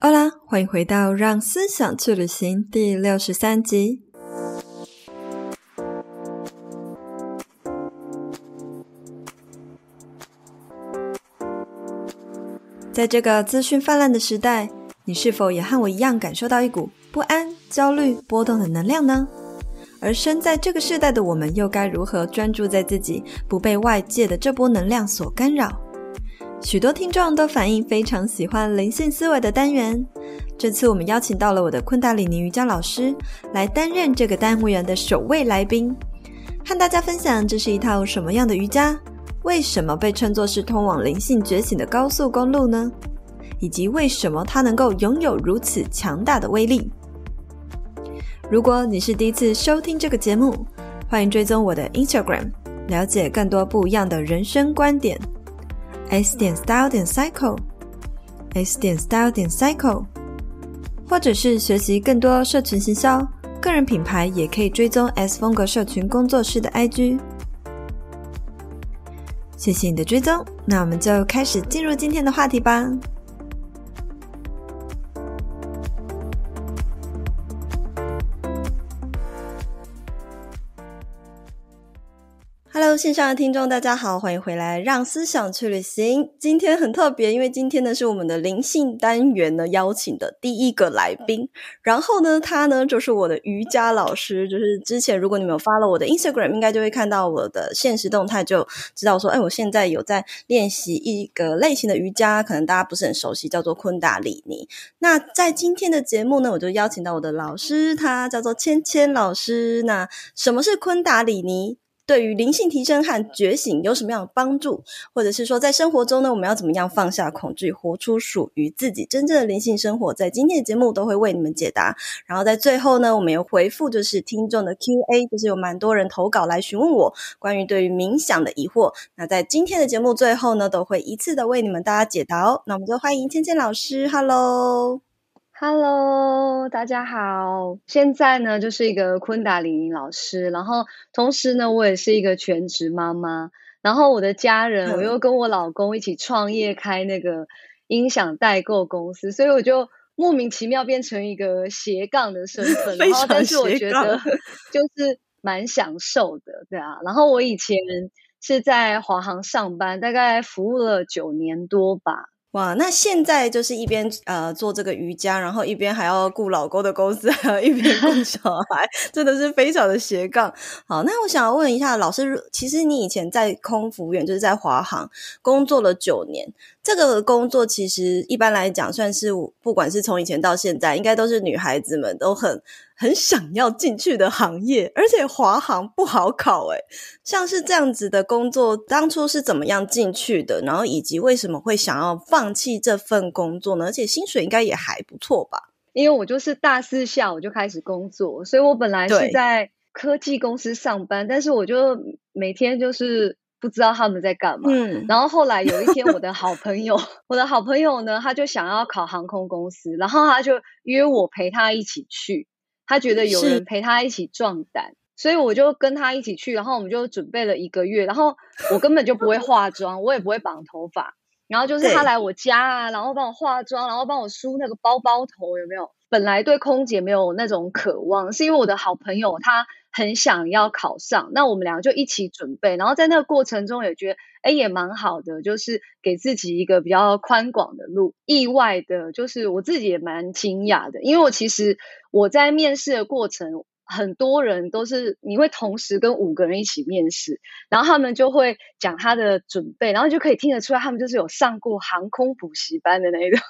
好啦，欢迎回到《让思想去旅行》第六十三集。在这个资讯泛滥的时代，你是否也和我一样感受到一股不安、焦虑、波动的能量呢？而身在这个世代的我们，又该如何专注在自己，不被外界的这波能量所干扰？许多听众都反映非常喜欢灵性思维的单元。这次我们邀请到了我的昆达里尼瑜伽老师来担任这个单元的首位来宾，和大家分享这是一套什么样的瑜伽，为什么被称作是通往灵性觉醒的高速公路呢？以及为什么它能够拥有如此强大的威力？如果你是第一次收听这个节目，欢迎追踪我的 Instagram，了解更多不一样的人生观点。S 点 Style 点 Cycle，S 点 Style 点 Cycle，或者是学习更多社群行销、个人品牌，也可以追踪 S 风格社群工作室的 IG。谢谢你的追踪，那我们就开始进入今天的话题吧。Hello，线上的听众，大家好，欢迎回来，让思想去旅行。今天很特别，因为今天呢是我们的灵性单元呢邀请的第一个来宾。然后呢，他呢就是我的瑜伽老师。就是之前如果你们有 follow 我的 Instagram，应该就会看到我的现实动态，就知道说，哎，我现在有在练习一个类型的瑜伽，可能大家不是很熟悉，叫做昆达里尼。那在今天的节目呢，我就邀请到我的老师，他叫做芊芊老师。那什么是昆达里尼？对于灵性提升和觉醒有什么样的帮助？或者是说，在生活中呢，我们要怎么样放下恐惧，活出属于自己真正的灵性生活？在今天的节目都会为你们解答。然后在最后呢，我们有回复就是听众的 Q&A，就是有蛮多人投稿来询问我关于对于冥想的疑惑。那在今天的节目最后呢，都会一次的为你们大家解答哦。那我们就欢迎芊芊老师，Hello。Hello，大家好。现在呢，就是一个昆达里尼老师，然后同时呢，我也是一个全职妈妈。然后我的家人，我又跟我老公一起创业开那个音响代购公司，所以我就莫名其妙变成一个斜杠的身份。然后，但是我觉得就是蛮享受的，对啊。然后我以前是在华航上班，大概服务了九年多吧。哇，那现在就是一边呃做这个瑜伽，然后一边还要顾老公的公司，还要一边 顾小孩，真的是非常的斜杠。好，那我想要问一下老师，其实你以前在空服员，就是在华航工作了九年。这个工作其实一般来讲，算是不管是从以前到现在，应该都是女孩子们都很很想要进去的行业。而且华航不好考诶，像是这样子的工作，当初是怎么样进去的？然后以及为什么会想要放弃这份工作呢？而且薪水应该也还不错吧？因为我就是大四下我就开始工作，所以我本来是在科技公司上班，但是我就每天就是。不知道他们在干嘛。嗯，然后后来有一天，我的好朋友，我的好朋友呢，他就想要考航空公司，然后他就约我陪他一起去。他觉得有人陪他一起壮胆，所以我就跟他一起去。然后我们就准备了一个月，然后我根本就不会 化妆，我也不会绑头发。然后就是他来我家啊，然后帮我化妆，然后帮我梳那个包包头，有没有？本来对空姐没有那种渴望，是因为我的好朋友他。很想要考上，那我们两个就一起准备，然后在那个过程中也觉得，哎，也蛮好的，就是给自己一个比较宽广的路。意外的，就是我自己也蛮惊讶的，因为我其实我在面试的过程，很多人都是你会同时跟五个人一起面试，然后他们就会讲他的准备，然后就可以听得出来，他们就是有上过航空补习班的那种。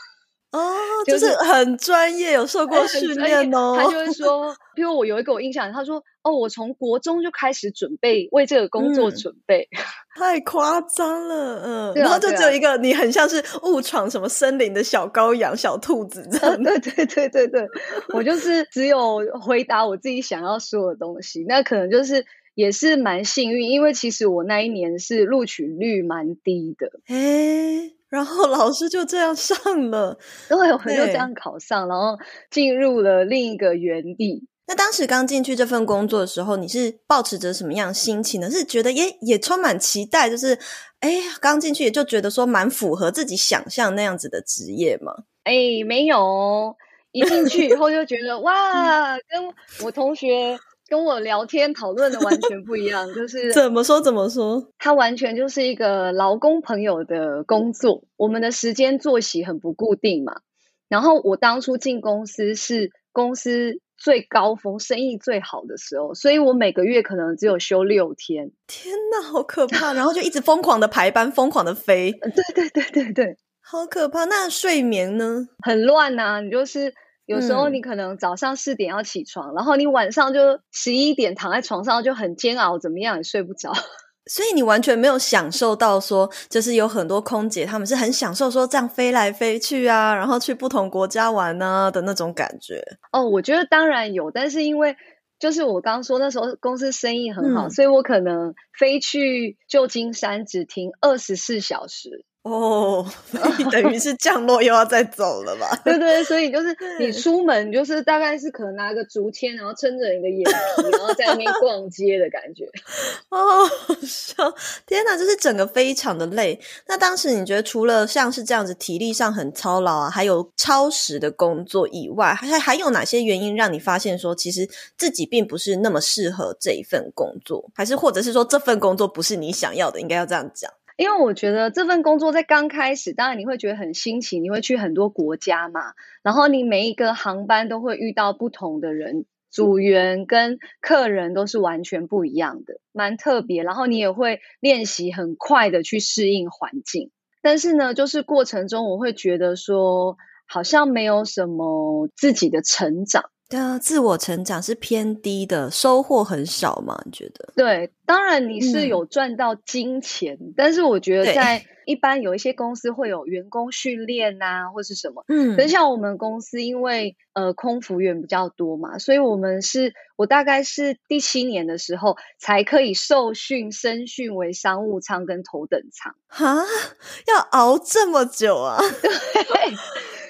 哦，就是很专业，有受过训练哦。他就会 说，比如我有一个我印象，他说：“哦，我从国中就开始准备为这个工作准备。嗯 ”太夸张了，嗯。然后就只有一个，你很像是误闯什么森林的小羔羊、小兔子这样。对对对对对，我就是只有回答我自己想要说的东西，那可能就是也是蛮幸运，因为其实我那一年是录取率蛮低的。诶然后老师就这样上了，对，我就这样考上，然后进入了另一个园地。那当时刚进去这份工作的时候，你是抱持着什么样心情呢？是觉得也也充满期待，就是哎，刚进去也就觉得说蛮符合自己想象那样子的职业吗？哎，没有，一进去以后就觉得 哇，跟我同学跟我聊天讨论的完全不一样，就是怎么说怎么说，他完全就是一个劳工朋友的工作，我们的时间作息很不固定嘛。然后我当初进公司是公司最高峰、生意最好的时候，所以我每个月可能只有休六天。天哪，好可怕！然后就一直疯狂的排班，疯狂的飞。对对对对对，好可怕。那睡眠呢？很乱呐、啊。你就是有时候你可能早上四点要起床，嗯、然后你晚上就十一点躺在床上就很煎熬，怎么样也睡不着。所以你完全没有享受到说，就是有很多空姐他们是很享受说这样飞来飞去啊，然后去不同国家玩啊的那种感觉。哦，我觉得当然有，但是因为就是我刚刚说那时候公司生意很好，嗯、所以我可能飞去旧金山只停二十四小时。哦，你等于是降落又要再走了吧？对对，所以就是你出门就是大概是可能拿个竹签，然后撑着一个眼皮，然后在那边逛街的感觉。哦，笑！天哪，就是整个非常的累。那当时你觉得除了像是这样子体力上很操劳啊，还有超时的工作以外，还还有哪些原因让你发现说，其实自己并不是那么适合这一份工作，还是或者是说这份工作不是你想要的？应该要这样讲。因为我觉得这份工作在刚开始，当然你会觉得很新奇，你会去很多国家嘛，然后你每一个航班都会遇到不同的人，组员跟客人都是完全不一样的，蛮特别。然后你也会练习很快的去适应环境，但是呢，就是过程中我会觉得说，好像没有什么自己的成长。的自我成长是偏低的，收获很少嘛？你觉得？对，当然你是有赚到金钱，嗯、但是我觉得在一般有一些公司会有员工训练啊，或是什么。嗯，可是像我们公司，因为呃空服员比较多嘛，所以我们是我大概是第七年的时候才可以受训升训为商务舱跟头等舱。哈，要熬这么久啊？对。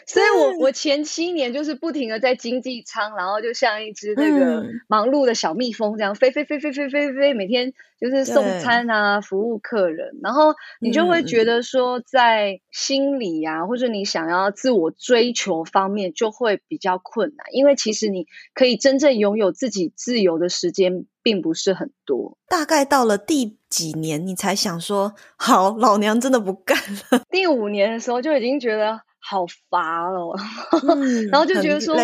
所以我我前七年就是不停的在经济舱，然后就像一只那个忙碌的小蜜蜂这样飞飞飞飞飞飞飞，每天就是送餐啊，服务客人，然后你就会觉得说，在心理啊，或者你想要自我追求方面就会比较困难，因为其实你可以真正拥有自己自由的时间并不是很多。大概到了第几年，你才想说好，老娘真的不干了？第五年的时候就已经觉得。好乏哦，嗯、然后就觉得说，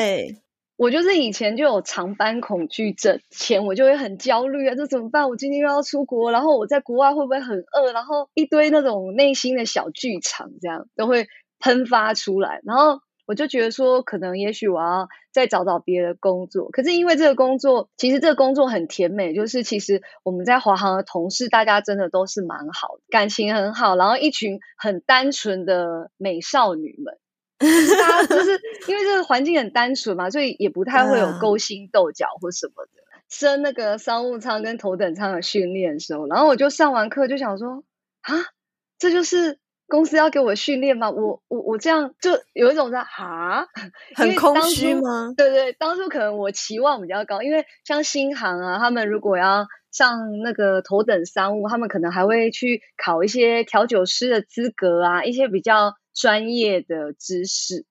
我就是以前就有长班恐惧症，前我就会很焦虑啊，这怎么办？我今天又要出国，然后我在国外会不会很饿？然后一堆那种内心的小剧场，这样都会喷发出来，然后。我就觉得说，可能也许我要再找找别的工作。可是因为这个工作，其实这个工作很甜美，就是其实我们在华航的同事，大家真的都是蛮好，感情很好，然后一群很单纯的美少女们，大家就是 因为这个环境很单纯嘛，所以也不太会有勾心斗角或什么的。升那个商务舱跟头等舱的训练的时候，然后我就上完课就想说，啊，这就是。公司要给我训练吗？我我我这样就有一种在哈，很空虚吗？对对，当初可能我期望比较高，因为像新航啊，他们如果要上那个头等商务，他们可能还会去考一些调酒师的资格啊，一些比较专业的知识。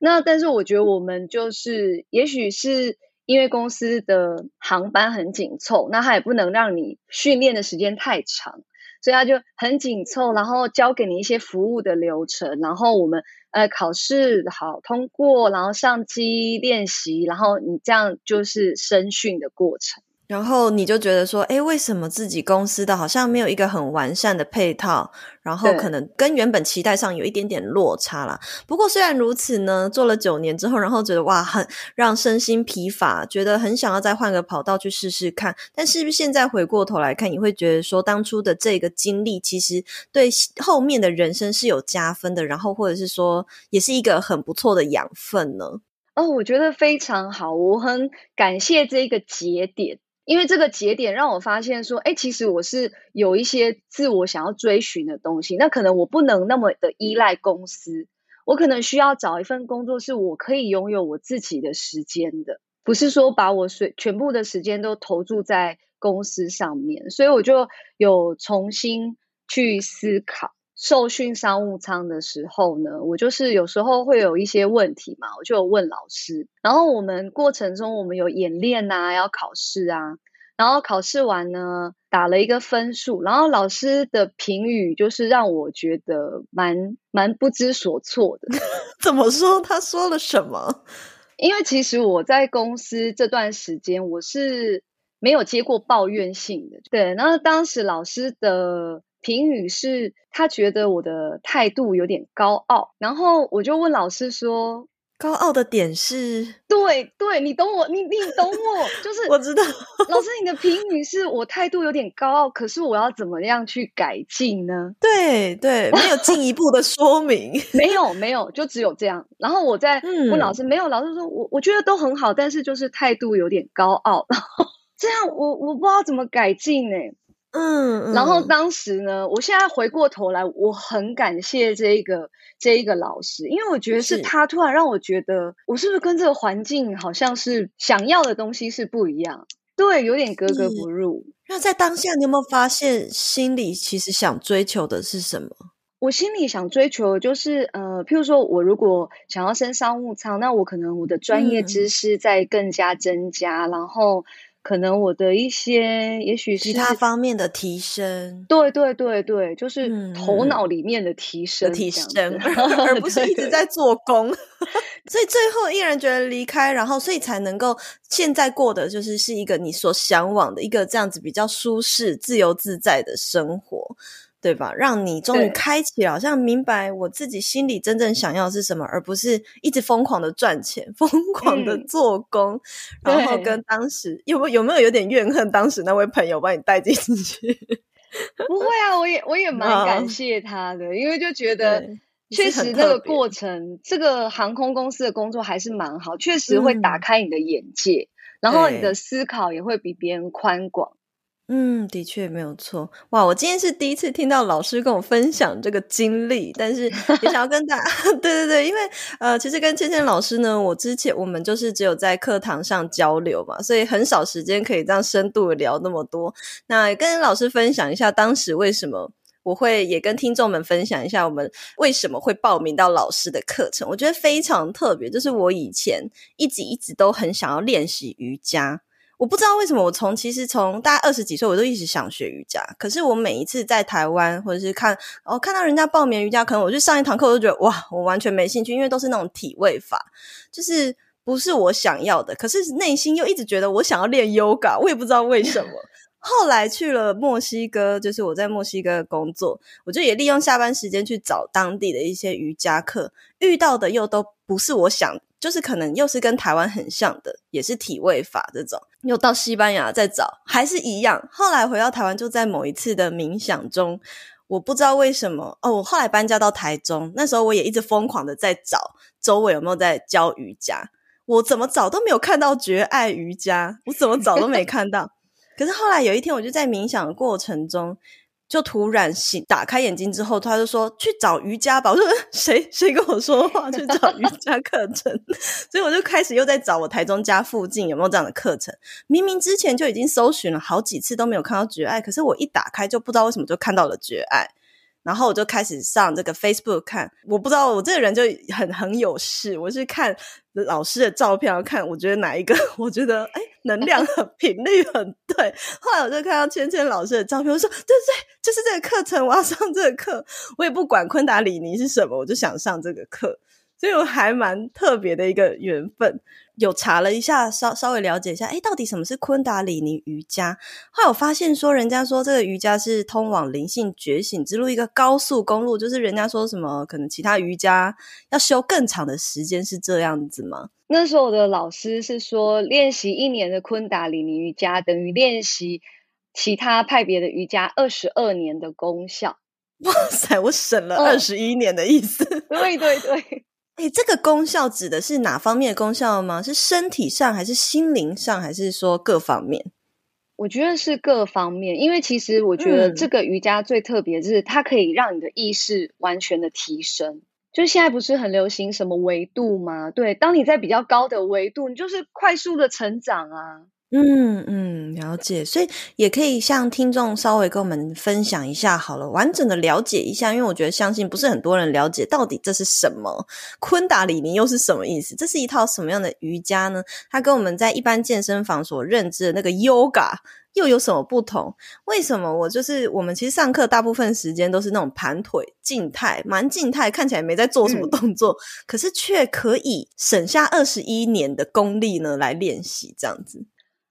那但是我觉得我们就是，也许是因为公司的航班很紧凑，那他也不能让你训练的时间太长。所以他就很紧凑，然后教给你一些服务的流程，然后我们呃考试好通过，然后上机练习，然后你这样就是声训的过程。然后你就觉得说，哎，为什么自己公司的好像没有一个很完善的配套，然后可能跟原本期待上有一点点落差啦。不过虽然如此呢，做了九年之后，然后觉得哇，很让身心疲乏，觉得很想要再换个跑道去试试看。但是不是现在回过头来看，你会觉得说，当初的这个经历其实对后面的人生是有加分的，然后或者是说，也是一个很不错的养分呢？哦，我觉得非常好，我很感谢这个节点。因为这个节点让我发现说，哎，其实我是有一些自我想要追寻的东西。那可能我不能那么的依赖公司，我可能需要找一份工作，是我可以拥有我自己的时间的，不是说把我全全部的时间都投注在公司上面。所以我就有重新去思考。受训商务舱的时候呢，我就是有时候会有一些问题嘛，我就有问老师。然后我们过程中我们有演练啊，要考试啊。然后考试完呢，打了一个分数，然后老师的评语就是让我觉得蛮蛮不知所措的。怎么说？他说了什么？因为其实我在公司这段时间，我是没有接过抱怨信的。对，然后当时老师的。评语是他觉得我的态度有点高傲，然后我就问老师说：“高傲的点是？”对对，你懂我，你你懂我，就是我知道。老师，你的评语是我态度有点高傲，可是我要怎么样去改进呢？对对，没有进一步的说明，没有没有，就只有这样。然后我在问老师，嗯、没有，老师说我我觉得都很好，但是就是态度有点高傲，然后这样我我不知道怎么改进呢。嗯，然后当时呢，我现在回过头来，我很感谢这一个这一个老师，因为我觉得是他突然让我觉得，我是不是跟这个环境好像是想要的东西是不一样，对，有点格格不入。那在当下，你有没有发现心里其实想追求的是什么？我心里想追求的就是，呃，譬如说我如果想要升商务舱，那我可能我的专业知识在更加增加，嗯、然后。可能我的一些，也许是其他方面的提升，对对对对，就是头脑里面的提升，嗯、提升，而 不是一直在做工。所以最后依然觉得离开，然后所以才能够现在过的就是是一个你所向往的一个这样子比较舒适、自由自在的生活。对吧？让你终于开启了，好像明白我自己心里真正想要的是什么，而不是一直疯狂的赚钱、疯狂的做工，嗯、然后跟当时有没有有没有有点怨恨当时那位朋友把你带进去？不会啊，我也我也蛮感谢他的，因为就觉得确实那个过。程，这个航空公司的工作还是蛮好，确实会打开你的眼界，嗯、然后你的思考也会比别人宽广。嗯，的确没有错。哇，我今天是第一次听到老师跟我分享这个经历，但是也想要跟大家，对对对，因为呃，其实跟芊芊老师呢，我之前我们就是只有在课堂上交流嘛，所以很少时间可以这样深度的聊那么多。那跟老师分享一下，当时为什么我会也跟听众们分享一下，我们为什么会报名到老师的课程。我觉得非常特别，就是我以前一直一直都很想要练习瑜伽。我不知道为什么，我从其实从大概二十几岁，我都一直想学瑜伽。可是我每一次在台湾，或者是看哦看到人家报名瑜伽，可能我去上一堂课，我就觉得哇，我完全没兴趣，因为都是那种体位法，就是不是我想要的。可是内心又一直觉得我想要练 yoga，我也不知道为什么。后来去了墨西哥，就是我在墨西哥工作，我就也利用下班时间去找当地的一些瑜伽课，遇到的又都不是我想。就是可能又是跟台湾很像的，也是体位法这种，又到西班牙再找，还是一样。后来回到台湾，就在某一次的冥想中，我不知道为什么哦，我后来搬家到台中，那时候我也一直疯狂的在找周围有没有在教瑜伽，我怎么找都没有看到觉爱瑜伽，我怎么找都没看到。可是后来有一天，我就在冥想的过程中。就突然醒，打开眼睛之后，他就说去找瑜伽吧。我说谁谁跟我说话去找瑜伽课程？所以我就开始又在找我台中家附近有没有这样的课程。明明之前就已经搜寻了好几次都没有看到绝爱，可是我一打开就不知道为什么就看到了绝爱。然后我就开始上这个 Facebook 看，我不知道我这个人就很很有事，我是看老师的照片，看我觉得哪一个，我觉得哎能量很频率很对。后来我就看到芊芊老师的照片，我说对对，就是这个课程，我要上这个课。我也不管昆达里尼是什么，我就想上这个课。所以我还蛮特别的一个缘分，有查了一下，稍稍微了解一下，哎，到底什么是昆达里尼瑜伽？后来我发现说，人家说这个瑜伽是通往灵性觉醒之路一个高速公路，就是人家说什么可能其他瑜伽要修更长的时间，是这样子吗？那时候我的老师是说，练习一年的昆达里尼瑜伽等于练习其他派别的瑜伽二十二年的功效。哇塞，我省了二十一年的意思。嗯、对对对。诶，这个功效指的是哪方面的功效吗？是身体上，还是心灵上，还是说各方面？我觉得是各方面，因为其实我觉得这个瑜伽最特别，就是它可以让你的意识完全的提升。嗯、就现在不是很流行什么维度吗？对，当你在比较高的维度，你就是快速的成长啊。嗯嗯，了解，所以也可以向听众稍微跟我们分享一下好了，完整的了解一下，因为我觉得相信不是很多人了解到底这是什么，昆达里尼又是什么意思？这是一套什么样的瑜伽呢？它跟我们在一般健身房所认知的那个 yoga 又有什么不同？为什么我就是我们其实上课大部分时间都是那种盘腿静态，蛮静态，看起来没在做什么动作，嗯、可是却可以省下二十一年的功力呢来练习这样子。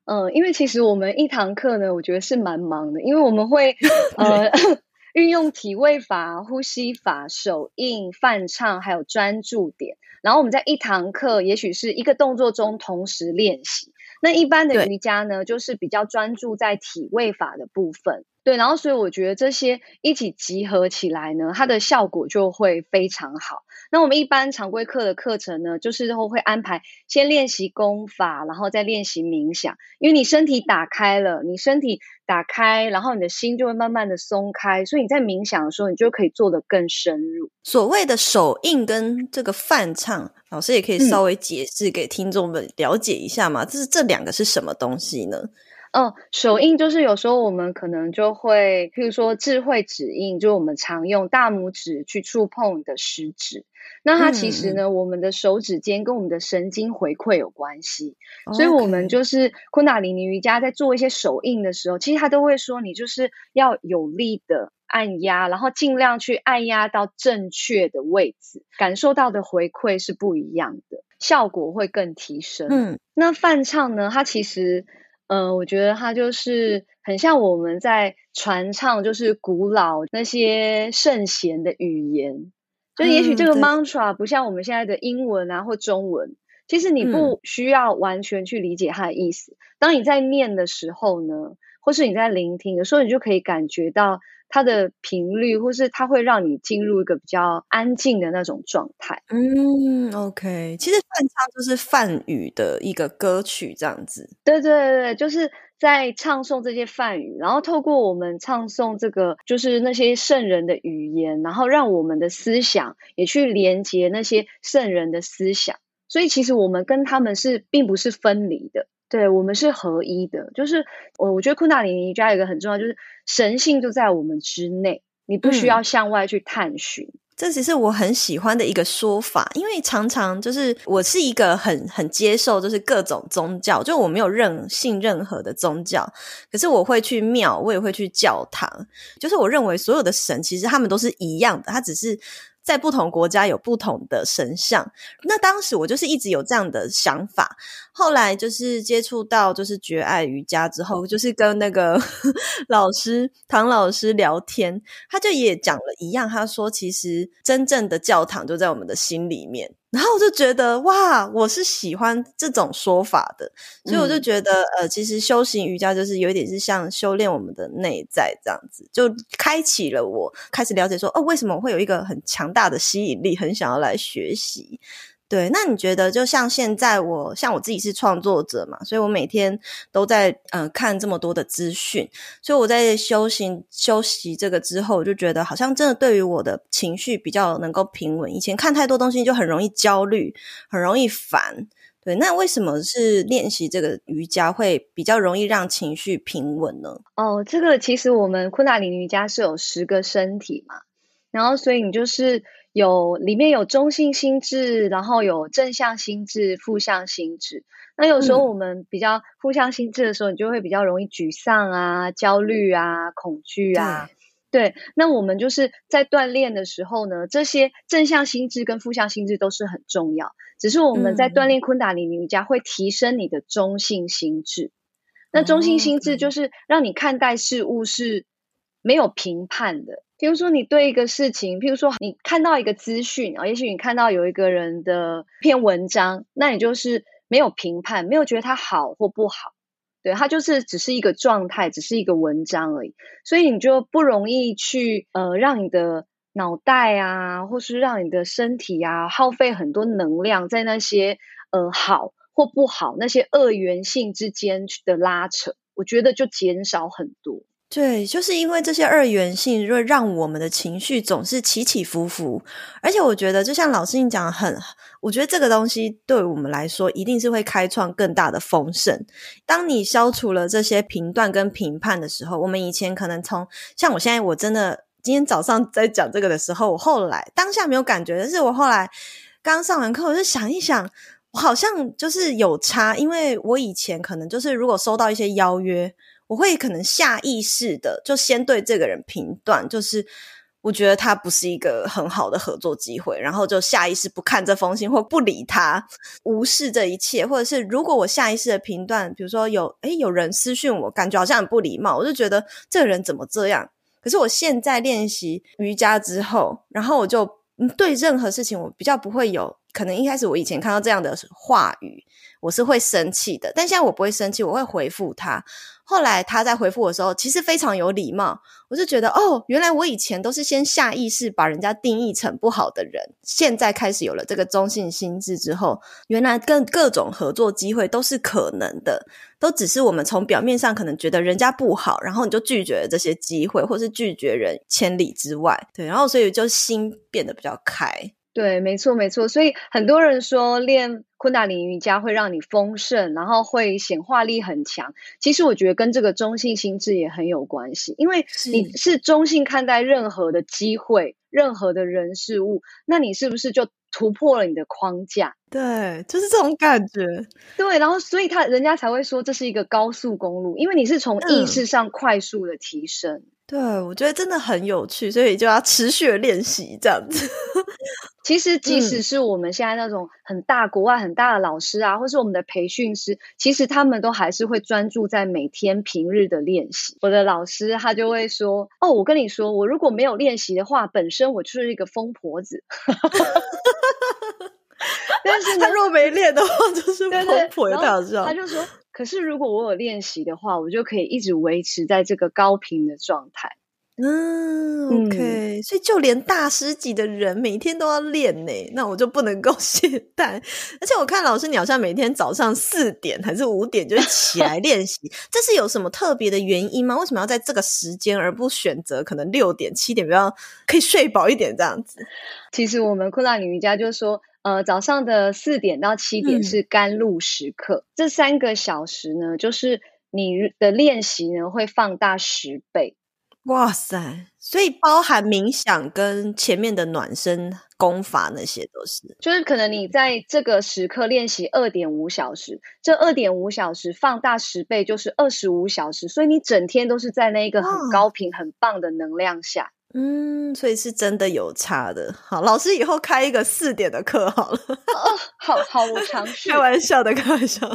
嗯，因为其实我们一堂课呢，我觉得是蛮忙的，因为我们会 呃 运用体位法、呼吸法、手印、泛唱，还有专注点。然后我们在一堂课，也许是一个动作中同时练习。那一般的瑜伽呢，就是比较专注在体位法的部分。对，然后所以我觉得这些一起集合起来呢，它的效果就会非常好。那我们一般常规课的课程呢，就是后会安排先练习功法，然后再练习冥想。因为你身体打开了，你身体打开，然后你的心就会慢慢的松开，所以你在冥想的时候，你就可以做得更深入。所谓的手印跟这个泛唱，老师也可以稍微解释给听众们了解一下嘛？这是这两个是什么东西呢？哦，手印就是有时候我们可能就会，譬如说智慧指印，就是我们常用大拇指去触碰你的食指。那它其实呢，嗯、我们的手指尖跟我们的神经回馈有关系，哦、所以我们就是昆达里尼瑜伽在做一些手印的时候，其实他都会说，你就是要有力的按压，然后尽量去按压到正确的位置，感受到的回馈是不一样的，效果会更提升。嗯，那梵唱呢，它其实。嗯、呃，我觉得它就是很像我们在传唱，就是古老那些圣贤的语言。就也许这个 mantra 不像我们现在的英文啊或中文，其实你不需要完全去理解它的意思。当你在念的时候呢，或是你在聆听的时候，你就可以感觉到。它的频率，或是它会让你进入一个比较安静的那种状态。嗯，OK，其实梵唱就是梵语的一个歌曲，这样子。对对对，就是在唱诵这些梵语，然后透过我们唱诵这个，就是那些圣人的语言，然后让我们的思想也去连接那些圣人的思想。所以其实我们跟他们是并不是分离的。对，我们是合一的，就是我我觉得昆达里尼瑜伽有一个很重要，就是神性就在我们之内，你不需要向外去探寻。嗯，这其实我很喜欢的一个说法，因为常常就是我是一个很很接受，就是各种宗教，就我没有任信任何的宗教，可是我会去庙，我也会去教堂，就是我认为所有的神其实他们都是一样的，他只是。在不同国家有不同的神像，那当时我就是一直有这样的想法。后来就是接触到就是觉爱瑜伽之后，就是跟那个 老师唐老师聊天，他就也讲了一样，他说其实真正的教堂就在我们的心里面。然后我就觉得哇，我是喜欢这种说法的，所以我就觉得、嗯、呃，其实修行瑜伽就是有一点是像修炼我们的内在这样子，就开启了我开始了解说哦，为什么我会有一个很强大的吸引力，很想要来学习。对，那你觉得就像现在我像我自己是创作者嘛，所以我每天都在呃看这么多的资讯，所以我在修行休息这个之后，我就觉得好像真的对于我的情绪比较能够平稳。以前看太多东西就很容易焦虑，很容易烦。对，那为什么是练习这个瑜伽会比较容易让情绪平稳呢？哦，这个其实我们昆达里瑜伽是有十个身体嘛，然后所以你就是。有里面有中性心智，然后有正向心智、负向心智。那有时候我们比较负向心智的时候，嗯、你就会比较容易沮丧啊、焦虑啊、恐惧啊。对，那我们就是在锻炼的时候呢，这些正向心智跟负向心智都是很重要。只是我们在锻炼昆达里尼瑜伽会提升你的中性心智。嗯、那中性心智就是让你看待事物是没有评判的。比如说，你对一个事情，譬如说，你看到一个资讯啊，也许你看到有一个人的篇文章，那你就是没有评判，没有觉得它好或不好，对，它就是只是一个状态，只是一个文章而已，所以你就不容易去呃，让你的脑袋啊，或是让你的身体啊，耗费很多能量在那些呃好或不好那些二元性之间的拉扯，我觉得就减少很多。对，就是因为这些二元性，会让我们的情绪总是起起伏伏。而且我觉得，就像老师你讲的很，我觉得这个东西对我们来说，一定是会开创更大的丰盛。当你消除了这些评断跟评判的时候，我们以前可能从像我现在，我真的今天早上在讲这个的时候，我后来当下没有感觉，但是我后来刚上完课，我就想一想，我好像就是有差，因为我以前可能就是如果收到一些邀约。我会可能下意识的就先对这个人评断，就是我觉得他不是一个很好的合作机会，然后就下意识不看这封信或不理他，无视这一切，或者是如果我下意识的评断，比如说有诶有人私讯我，感觉好像很不礼貌，我就觉得这个人怎么这样？可是我现在练习瑜伽之后，然后我就对任何事情我比较不会有，可能一开始我以前看到这样的话语，我是会生气的，但现在我不会生气，我会回复他。后来他在回复我的时候，其实非常有礼貌。我就觉得，哦，原来我以前都是先下意识把人家定义成不好的人，现在开始有了这个中性心智之后，原来跟各种合作机会都是可能的，都只是我们从表面上可能觉得人家不好，然后你就拒绝了这些机会，或是拒绝人千里之外。对，然后所以就心变得比较开。对，没错，没错。所以很多人说练昆达里瑜伽会让你丰盛，然后会显化力很强。其实我觉得跟这个中性心智也很有关系，因为你是中性看待任何的机会、任何的人事物，那你是不是就突破了你的框架？对，就是这种感觉。对，然后所以他人家才会说这是一个高速公路，因为你是从意识上快速的提升。嗯对，我觉得真的很有趣，所以就要持续的练习这样子。其实，即使是我们现在那种很大国外很大的老师啊，或是我们的培训师，其实他们都还是会专注在每天平日的练习。我的老师他就会说：“哦，我跟你说，我如果没有练习的话，本身我就是一个疯婆子。” 但是他若没练的话，就是疯婆子。他就说。可是，如果我有练习的话，我就可以一直维持在这个高频的状态。嗯，OK，嗯，所以就连大师级的人每天都要练呢，那我就不能够 懈怠。而且我看老师，你好像每天早上四点还是五点就起来练习，这是有什么特别的原因吗？为什么要在这个时间而不选择可能六点、七点比较可以睡饱一点这样子？其实我们昆达里瑜伽就是说。呃，早上的四点到七点是甘露时刻，嗯，这三个小时呢，就是你的练习呢会放大十倍。哇塞！所以包含冥想跟前面的暖身功法那些都是，就是可能你在这个时刻练习二点五小时，这二点五小时放大十倍就是二十五小时，所以你整天都是在那一个很高频、很棒的能量下。嗯，所以是真的有差的。好，老师以后开一个四点的课好了。哦，好好，我尝试。开玩笑的，开玩笑。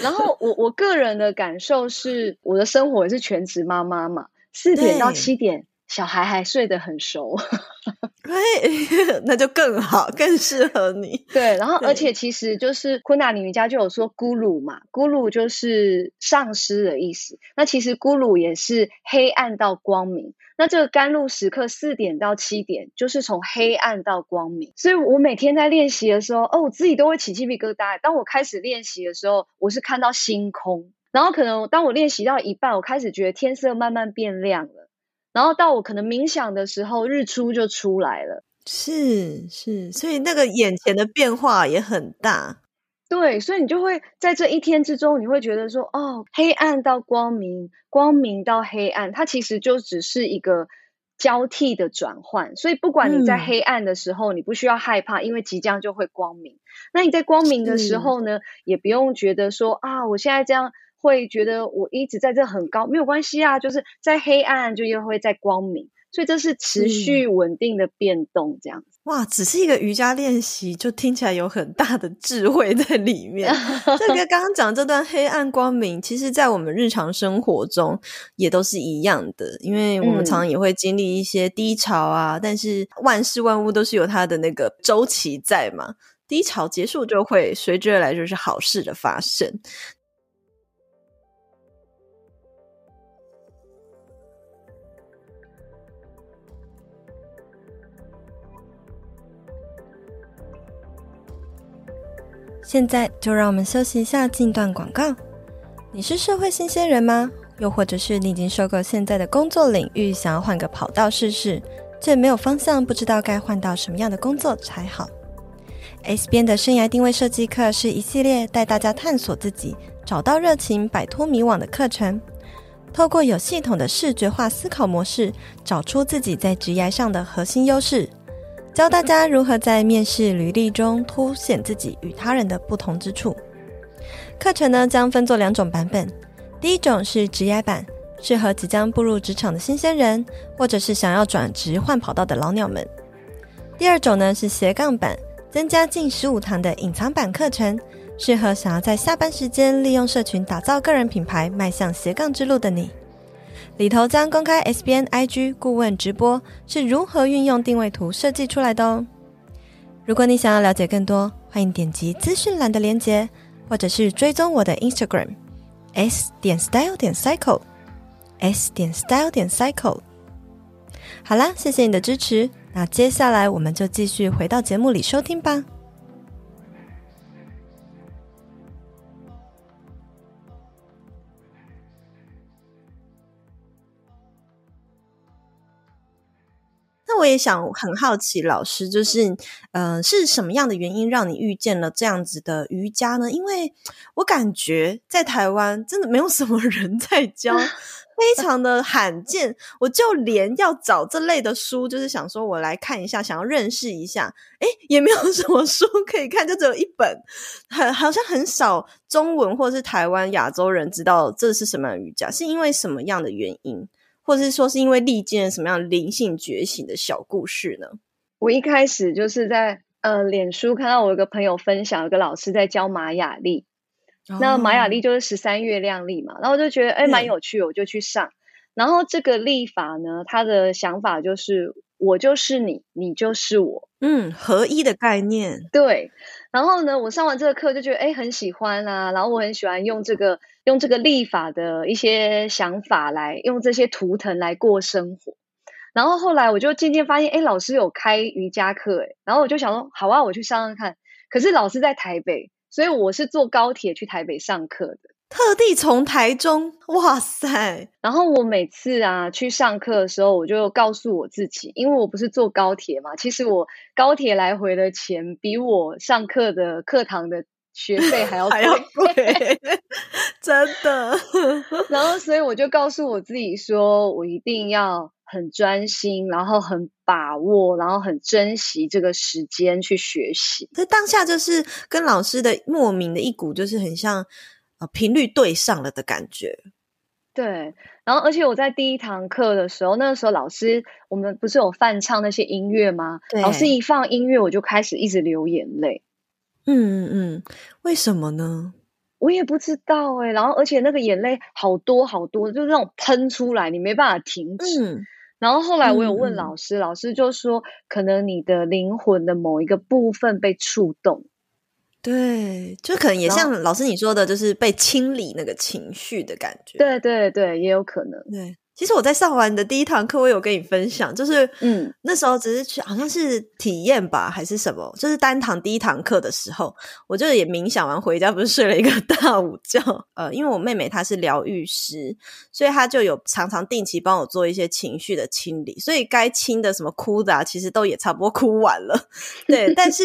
然后我我个人的感受是，我的生活也是全职妈妈嘛，四点到七点，小孩还睡得很熟。对，那就更好，更适合你。对，然后而且其实就是昆达里尼瑜伽就有说咕噜嘛，咕噜就是上师的意思。那其实咕噜也是黑暗到光明。那这个甘露时刻四点到七点，就是从黑暗到光明。所以我每天在练习的时候，哦，我自己都会起鸡皮疙瘩。当我开始练习的时候，我是看到星空，然后可能当我练习到一半，我开始觉得天色慢慢变亮了。然后到我可能冥想的时候，日出就出来了。是是，所以那个眼前的变化也很大。对，所以你就会在这一天之中，你会觉得说，哦，黑暗到光明，光明到黑暗，它其实就只是一个交替的转换。所以不管你在黑暗的时候，嗯，你不需要害怕，因为即将就会光明。那你在光明的时候呢，也不用觉得说啊，我现在这样会觉得我一直在这很高，没有关系啊，就是在黑暗就又会在光明。所以这是持续稳定的变动，这样子。哇，只是一个瑜伽练习，就听起来有很大的智慧在里面。这个刚刚讲这段黑暗光明，其实在我们日常生活中也都是一样的，因为我们常常也会经历一些低潮啊。嗯、但是万事万物都是有它的那个周期在嘛，低潮结束就会随之而来就是好事的发生。现在就让我们休息一下，进段广告。你是社会新鲜人吗？又或者是你已经受够现在的工作领域，想要换个跑道试试，却没有方向，不知道该换到什么样的工作才好。S 编的生涯定位设计课是一系列带大家探索自己、找到热情、摆脱迷惘的课程。透过有系统的视觉化思考模式，找出自己在职业上的核心优势，教大家如何在面试履历中凸显自己与他人的不同之处。课程呢，将分作两种版本，第一种是职涯版，适合即将步入职场的新鲜人，或者是想要转职换跑道的老鸟们。第二种呢是斜杠版，增加近十五堂的隐藏版课程。适合想要在下班时间利用社群打造个人品牌、迈向斜杠之路的你。里头将公开 SBN IG 顾问直播是如何运用定位图设计出来的哦。如果你想要了解更多，欢迎点击资讯栏的链接，或者是追踪我的 Instagram s 点 style 点 cycle s 点 style 点 cycle。好啦，谢谢你的支持，那接下来我们就继续回到节目里收听吧。我也想很好奇，老师就是，嗯、呃，是什么样的原因让你遇见了这样子的瑜伽呢？因为我感觉在台湾真的没有什么 人在教，非常的罕见。我就连要找这类的书，就是想说我来看一下，想要认识一下，诶，也没有什么书 可以看，就只有一本，很好像很少中文或是台湾亚洲人知道这是什么瑜伽，是因为什么样的原因？或者是说是因为历经了什么样灵性觉醒的小故事呢？我一开始就是在呃脸书看到我有个朋友分享，有个老师在教玛雅历，哦、那玛雅历就是十三月亮历嘛，然后我就觉得哎蛮有趣，我就去上。然后这个历法呢，他的想法就是我就是你，你就是我，嗯，合一的概念。对。然后呢，我上完这个课就觉得哎很喜欢啊，然后我很喜欢用这个。用这个立法的一些想法来用这些图腾来过生活，然后后来我就渐渐发现，哎，老师有开瑜伽课，哎，然后我就想说，好啊，我去上上看。可是老师在台北，所以我是坐高铁去台北上课的，特地从台中，哇塞！然后我每次啊去上课的时候，我就告诉我自己，因为我不是坐高铁嘛，其实我高铁来回的钱比我上课的课堂的。学费还要贵，还要贵真的。然后，所以我就告诉我自己说，我一定要很专心，然后很把握，然后很珍惜这个时间去学习。这当下就是跟老师的莫名的一股，就是很像呃频率对上了的感觉。对。然后，而且我在第一堂课的时候，那个时候老师我们不是有泛唱那些音乐吗？对。老师一放音乐，我就开始一直流眼泪。嗯嗯，为什么呢？我也不知道哎、欸。然后，而且那个眼泪好多好多，就是那种喷出来，你没办法停止。嗯、然后后来我有问老师，嗯、老师就说，可能你的灵魂的某一个部分被触动。对，就可能也像老师你说的，就是被清理那个情绪的感觉。对对对，也有可能。对。其实我在上完的第一堂课，我有跟你分享，就是嗯，那时候只是去好像是体验吧，还是什么，就是单堂第一堂课的时候，我就也冥想完回家，不是睡了一个大午觉。呃，因为我妹妹她是疗愈师，所以她就有常常定期帮我做一些情绪的清理，所以该清的什么哭的啊，其实都也差不多哭完了。对，但是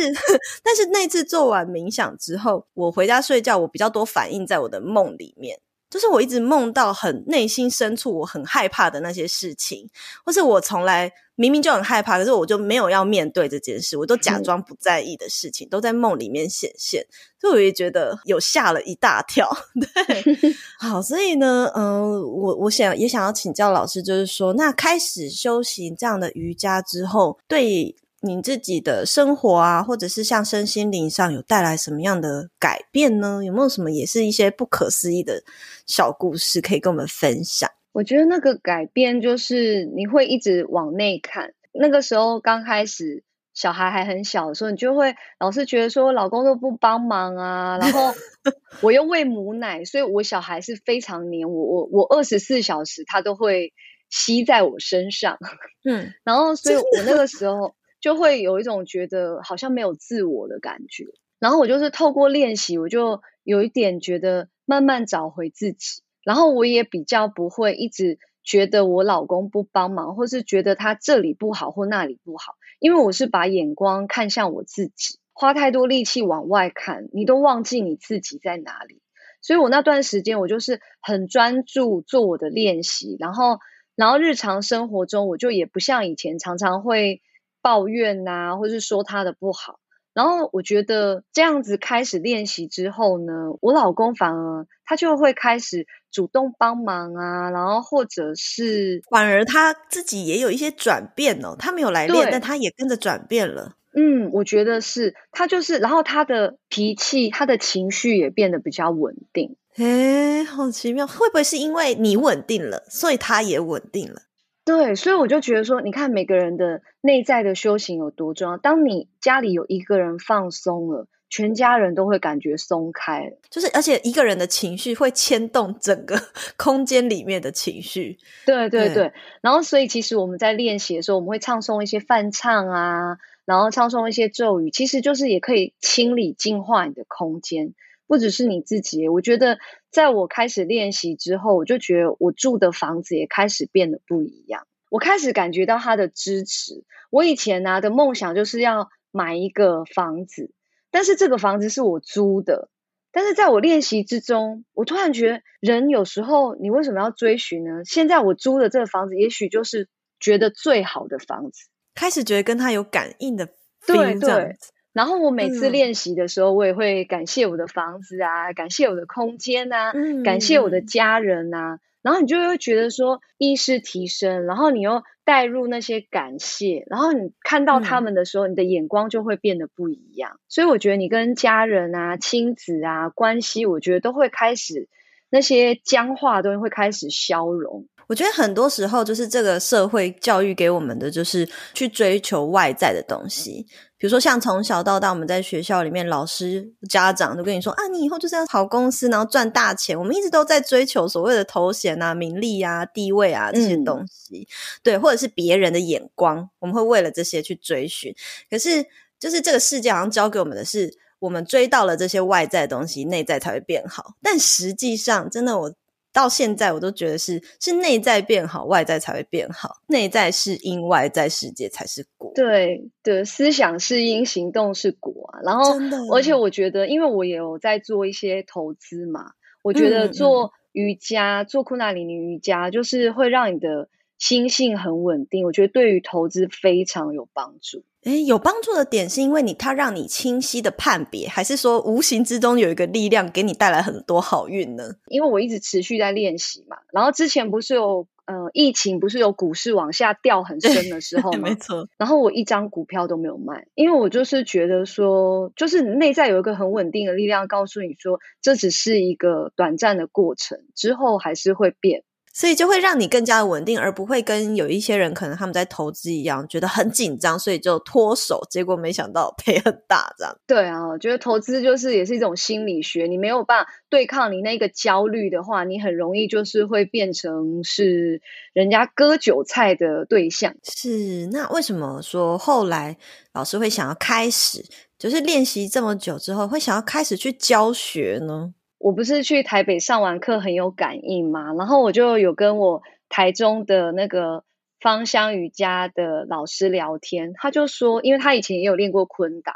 但是那次做完冥想之后，我回家睡觉，我比较多反应在我的梦里面。就是我一直梦到很内心深处我很害怕的那些事情，或是我从来明明就很害怕，可是我就没有要面对这件事，我都假装不在意的事情，都在梦里面显现，所以我也觉得有吓了一大跳。对，好，所以呢，嗯、呃，我我想也想要请教老师，就是说，那开始修行这样的瑜伽之后，对。你自己的生活啊，或者是像身心灵上有带来什么样的改变呢？有没有什么也是一些不可思议的小故事可以跟我们分享？我觉得那个改变就是你会一直往内看。那个时候刚开始小孩还很小的时候，你就会老是觉得说老公都不帮忙啊，然后 我又喂母奶，所以我小孩是非常黏我，我我二十四小时他都会吸在我身上，嗯，然后所以我那个时候。就会有一种觉得好像没有自我的感觉，然后我就是透过练习，我就有一点觉得慢慢找回自己，然后我也比较不会一直觉得我老公不帮忙，或是觉得他这里不好或那里不好，因为我是把眼光看向我自己，花太多力气往外看，你都忘记你自己在哪里。所以我那段时间我就是很专注做我的练习，然后，然后日常生活中我就也不像以前常常会抱怨呐、啊，或是说他的不好。然后我觉得这样子开始练习之后呢，我老公反而他就会开始主动帮忙啊，然后或者是反而他自己也有一些转变哦，他没有来练，但他也跟着转变了。嗯，我觉得是他就是，然后他的脾气、他的情绪也变得比较稳定。诶，好奇妙，会不会是因为你稳定了，所以他也稳定了？对，所以我就觉得说，你看每个人的内在的修行有多重要。当你家里有一个人放松了，全家人都会感觉松开。就是，而且一个人的情绪会牵动整个 空间里面的情绪。对对对。对然后，所以其实我们在练习的时候，我们会唱诵一些梵唱啊，然后唱诵一些咒语，其实就是也可以清理净化你的空间，不只是你自己。我觉得。在我开始练习之后，我就觉得我住的房子也开始变得不一样。我开始感觉到他的支持。我以前呢、啊、的梦想就是要买一个房子，但是这个房子是我租的。但是在我练习之中，我突然觉得，人有时候你为什么要追寻呢？现在我租的这个房子，也许就是觉得最好的房子。开始觉得跟他有感应的，对对。然后我每次练习的时候，我也会感谢我的房子啊，嗯、感谢我的空间啊，嗯、感谢我的家人啊。然后你就会觉得说意识提升，然后你又带入那些感谢，然后你看到他们的时候，嗯、你的眼光就会变得不一样。所以我觉得你跟家人啊、亲子啊关系，我觉得都会开始那些僵化的东西会开始消融。我觉得很多时候就是这个社会教育给我们的，就是去追求外在的东西。比如说，像从小到大，我们在学校里面，老师、家长都跟你说啊，你以后就是要好公司，然后赚大钱。我们一直都在追求所谓的头衔啊、名利啊、地位啊这些东西，嗯、对，或者是别人的眼光，我们会为了这些去追寻。可是，就是这个世界好像教给我们的是，我们追到了这些外在的东西，内在才会变好。但实际上，真的我。到现在我都觉得是是内在变好，外在才会变好。内在是因，外在世界才是果。对对，思想是因，行动是果啊。然后，而且我觉得，因为我也有在做一些投资嘛，我觉得做瑜伽、嗯嗯、做库纳里尼瑜伽，就是会让你的心性很稳定。我觉得对于投资非常有帮助。诶，有帮助的点是因为你它让你清晰的判别，还是说无形之中有一个力量给你带来很多好运呢？因为我一直持续在练习嘛，然后之前不是有呃疫情，不是有股市往下掉很深的时候 吗？没错。然后我一张股票都没有卖，因为我就是觉得说，就是内在有一个很稳定的力量告诉你说，这只是一个短暂的过程，之后还是会变。所以就会让你更加的稳定，而不会跟有一些人可能他们在投资一样，觉得很紧张，所以就脱手，结果没想到赔很大这样。对啊，我觉得投资就是也是一种心理学，你没有办法对抗你那个焦虑的话，你很容易就是会变成是人家割韭菜的对象。是，那为什么说后来老师会想要开始，就是练习这么久之后，会想要开始去教学呢？我不是去台北上完课很有感应嘛，然后我就有跟我台中的那个芳香瑜伽的老师聊天，他就说，因为他以前也有练过昆达，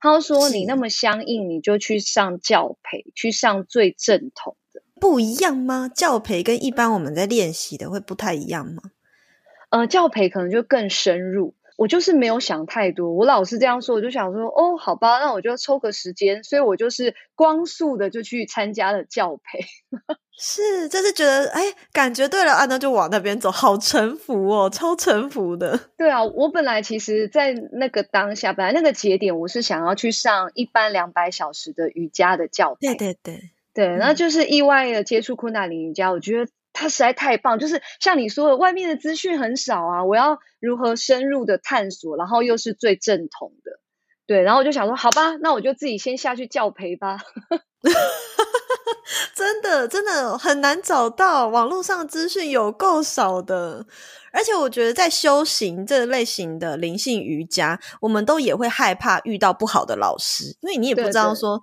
他就说你那么相应，你就去上教培，去上最正统的，不一样吗？教培跟一般我们在练习的会不太一样吗？呃，教培可能就更深入。我就是没有想太多，我老是这样说，我就想说，哦，好吧，那我就抽个时间，所以我就是光速的就去参加了教培。是，就是觉得，哎，感觉对了啊，那就往那边走，好臣服哦，超臣服的。对啊，我本来其实，在那个当下，本来那个节点，我是想要去上一般两百小时的瑜伽的教培。对对对，对，那就是意外的接触昆达里瑜伽，我觉得。它实在太棒，就是像你说的，外面的资讯很少啊。我要如何深入的探索，然后又是最正统的，对。然后我就想说，好吧，那我就自己先下去教培吧。真的，真的很难找到，网络上资讯有够少的。而且我觉得，在修行这类型的灵性瑜伽，我们都也会害怕遇到不好的老师，因为你也不知道说。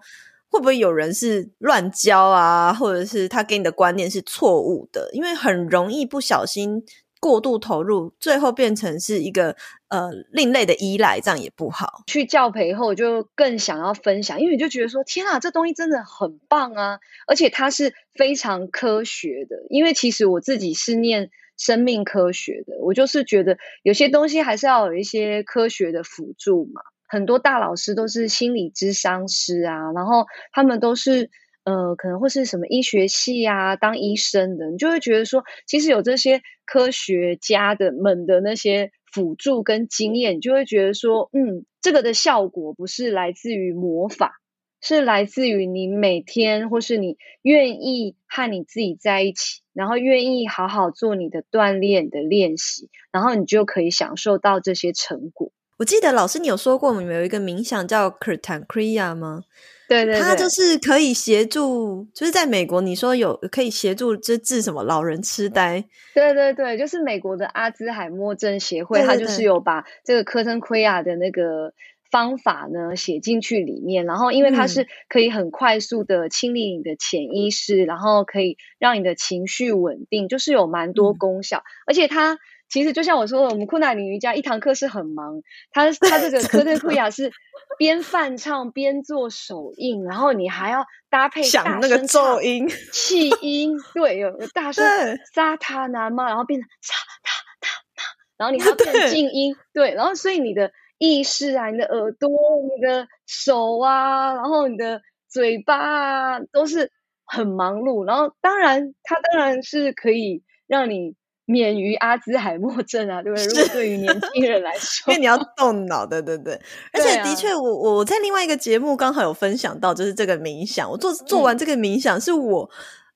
会不会有人是乱教啊，或者是他给你的观念是错误的？因为很容易不小心过度投入，最后变成是一个呃另类的依赖，这样也不好。去教培后就更想要分享，因为你就觉得说天啊，这东西真的很棒啊，而且它是非常科学的。因为其实我自己是念生命科学的，我就是觉得有些东西还是要有一些科学的辅助嘛。很多大老师都是心理咨商师啊，然后他们都是呃，可能会是什么医学系啊，当医生的，你就会觉得说，其实有这些科学家的们的那些辅助跟经验，你就会觉得说，嗯，这个的效果不是来自于魔法，是来自于你每天或是你愿意和你自己在一起，然后愿意好好做你的锻炼的练习，然后你就可以享受到这些成果。我记得老师你有说过，我们有一个冥想叫 Kirtan Kriya 吗？对对对，它就是可以协助，就是在美国你说有可以协助这治什么老人痴呆？对对对，就是美国的阿兹海默症协会，它就是有把这个 Kirtan Kriya 的那个方法呢写进去里面，然后因为它是可以很快速的清理你的潜意识，嗯、然后可以让你的情绪稳定，就是有蛮多功效，嗯、而且它。其实就像我说的，我们库纳里瑜伽一堂课是很忙，他他这个科特库雅是边泛唱边做手印，然后你还要搭配响那个咒音、气音，对，有有大声沙塔南嘛，然后变成沙他他他，然后你还要变静音，对，对，然后所以你的意识啊，你的耳朵、你的手啊，然后你的嘴巴啊，都是很忙碌，然后当然它当然是可以让你。免于阿兹海默症啊，对不对？如果对于年轻人来 说，因为你要动脑的，对对对。而且的确，我我在另外一个节目刚好有分享到，就是这个冥想。我做做完这个冥想，是我。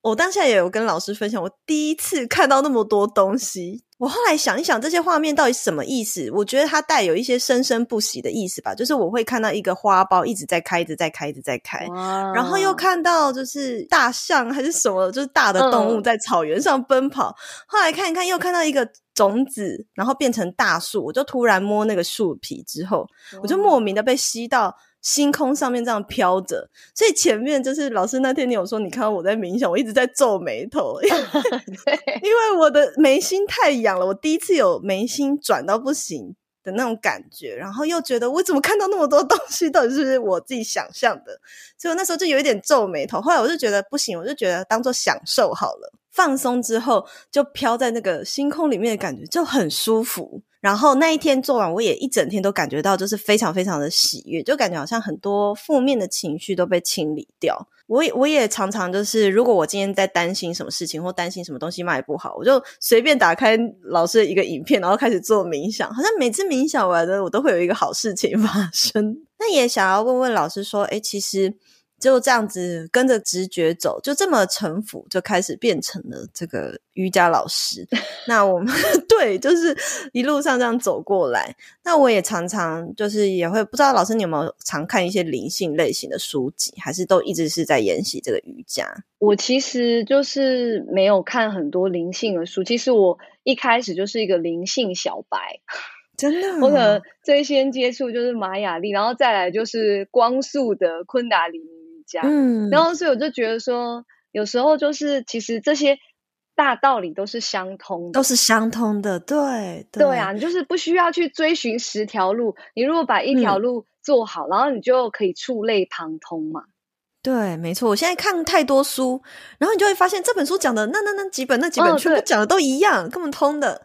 我当下也有跟老师分享，我第一次看到那么多东西。我后来想一想，这些画面到底什么意思？我觉得它带有一些生生不息的意思吧。就是我会看到一个花苞一直在开，一直在开，一直在开，然后又看到就是大象还是什么，就是大的动物在草原上奔跑。嗯、后来看一看，又看到一个种子，然后变成大树。我就突然摸那个树皮之后，我就莫名的被吸到。星空上面这样飘着，所以前面就是老师那天你有说，你看到我在冥想，我一直在皱眉头，因为，因为我的眉心太痒了，我第一次有眉心转到不行的那种感觉，然后又觉得我怎么看到那么多东西，到底是不是我自己想象的？所以我那时候就有一点皱眉头。后来我就觉得不行，我就觉得当做享受好了，放松之后就飘在那个星空里面的感觉就很舒服。然后那一天做完，我也一整天都感觉到就是非常非常的喜悦，就感觉好像很多负面的情绪都被清理掉。我也我也常常就是，如果我今天在担心什么事情或担心什么东西卖不好，我就随便打开老师的一个影片，然后开始做冥想，好像每次冥想完的我都会有一个好事情发生。那也想要问问老师说，诶，其实。就这样子跟着直觉走，就这么臣服，就开始变成了这个瑜伽老师。那我们 对，就是一路上这样走过来。那我也常常就是也会不知道老师你有没有常看一些灵性类型的书籍，还是都一直是在研习这个瑜伽？我其实就是没有看很多灵性的书。其实我一开始就是一个灵性小白，真的。我可能最先接触就是玛雅历，然后再来就是光速的昆达里尼。嗯，然后所以我就觉得说，有时候就是其实这些大道理都是相通的，都是相通的，对对，对啊，你就是不需要去追寻十条路，你如果把一条路做好，嗯，然后你就可以触类旁通嘛。对，没错，我现在看太多书，然后你就会发现这本书讲的那那那几本那几本全部讲的都一样，根本通的。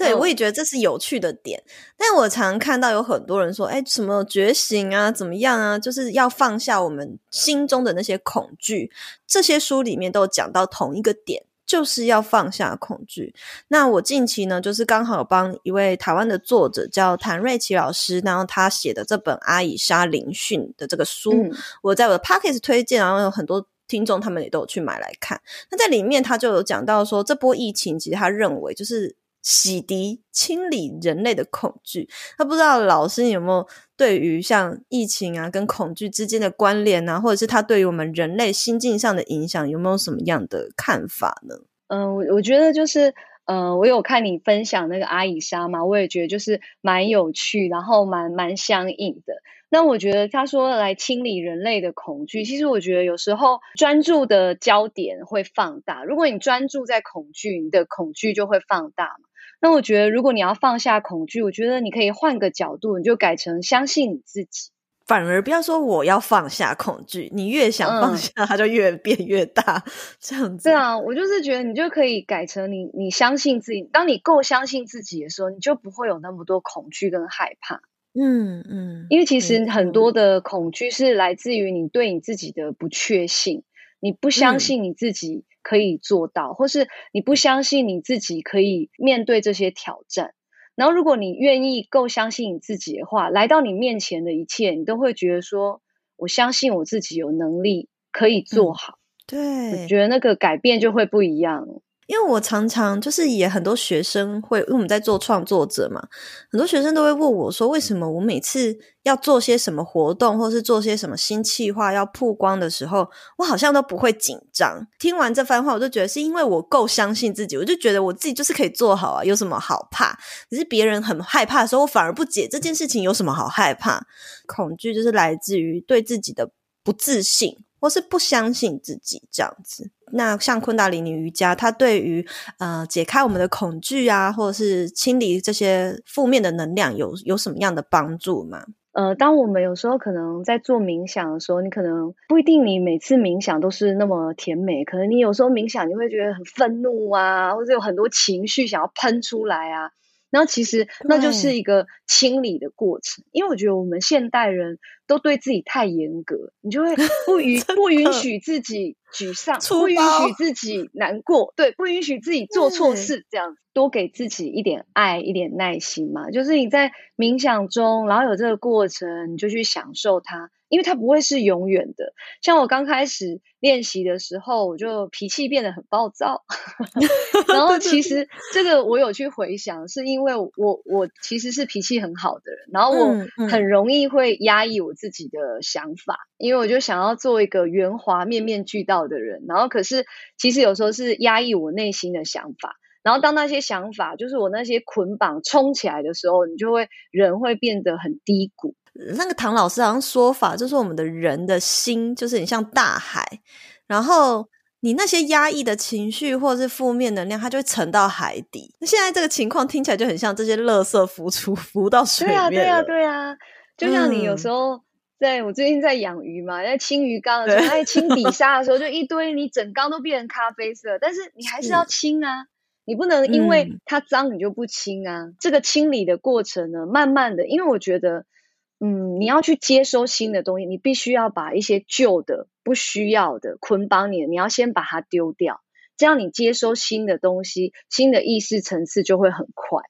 对，我也觉得这是有趣的点，但我常看到有很多人说，哎，什么觉醒啊，怎么样啊，就是要放下我们心中的那些恐惧。这些书里面都讲到同一个点，就是要放下恐惧。那我近期呢，就是刚好有帮一位台湾的作者叫谭瑞琪老师，然后他写的这本《阿以莎灵训》的这个书，嗯、我在我的 Podcast 推荐，然后有很多听众他们也都有去买来看。那在里面他就有讲到说，这波疫情其实他认为就是。洗涤、清理人类的恐惧。他不知道老师有没有对于像疫情啊跟恐惧之间的关联啊，或者是他对于我们人类心境上的影响，有没有什么样的看法呢？嗯，我我觉得就是呃，我有看你分享那个阿以莎嘛，我也觉得就是蛮有趣，然后蛮蛮相应的。那我觉得他说来清理人类的恐惧，其实我觉得有时候专注的焦点会放大。如果你专注在恐惧，你的恐惧就会放大嘛。那我觉得如果你要放下恐惧，我觉得你可以换个角度，你就改成相信你自己。反而不要说我要放下恐惧，你越想放下，它就越变越大，嗯、这样子。对啊，我就是觉得你就可以改成你，你相信自己。当你够相信自己的时候，你就不会有那么多恐惧跟害怕。嗯嗯，因为其实很多的恐惧是来自于你对你自己的不确信，你不相信你自己可以做到，嗯、或是你不相信你自己可以面对这些挑战。然后，如果你愿意够相信你自己的话，来到你面前的一切，你都会觉得说：“我相信我自己有能力可以做好。嗯”对，我觉得那个改变就会不一样。因为我常常就是也很多学生会，因为我们在做创作者嘛，很多学生都会问我说，为什么我每次要做些什么活动，或是做些什么新企划要曝光的时候，我好像都不会紧张。听完这番话，我就觉得是因为我够相信自己，我就觉得我自己就是可以做好啊，有什么好怕？只是别人很害怕的时候，我反而不解这件事情有什么好害怕。恐惧就是来自于对自己的不自信。或是不相信自己这样子，那像昆达里尼瑜伽，它对于呃解开我们的恐惧啊，或者是清理这些负面的能量，有有什么样的帮助吗？呃，当我们有时候可能在做冥想的时候，你可能不一定你每次冥想都是那么甜美，可能你有时候冥想你会觉得很愤怒啊，或者有很多情绪想要喷出来啊。然后其实那就是一个清理的过程，因为我觉得我们现代人都对自己太严格，你就会 不允不允许自己沮丧，不允许自己难过，对，不允许自己做错事，这样子多给自己一点爱，一点耐心嘛。就是你在冥想中，然后有这个过程，你就去享受它。因为它不会是永远的。像我刚开始练习的时候，我就脾气变得很暴躁。然后其实这个我有去回想，是因为我我其实是脾气很好的人，然后我很容易会压抑我自己的想法，嗯嗯、因为我就想要做一个圆滑、面面俱到的人。然后可是其实有时候是压抑我内心的想法。然后当那些想法就是我那些捆绑冲起来的时候，你就会人会变得很低谷。那个唐老师好像说法，就是我们的人的心就是很像大海，然后你那些压抑的情绪或者是负面能量，它就会沉到海底。那现在这个情况听起来就很像这些垃圾浮出 浮到水面。对啊，对啊，对啊，就像你有时候在、嗯、我最近在养鱼嘛，在清鱼缸的时候，在清底 沙的时候，就一堆你整缸都变成咖啡色，但是你还是要清啊，你不能因为它脏你就不清啊。嗯、这个清理的过程呢，慢慢的，因为我觉得。嗯，你要去接收新的东西，你必须要把一些旧的、不需要的、捆绑你的，你要先把它丢掉，这样你接收新的东西、新的意识层次就会很快。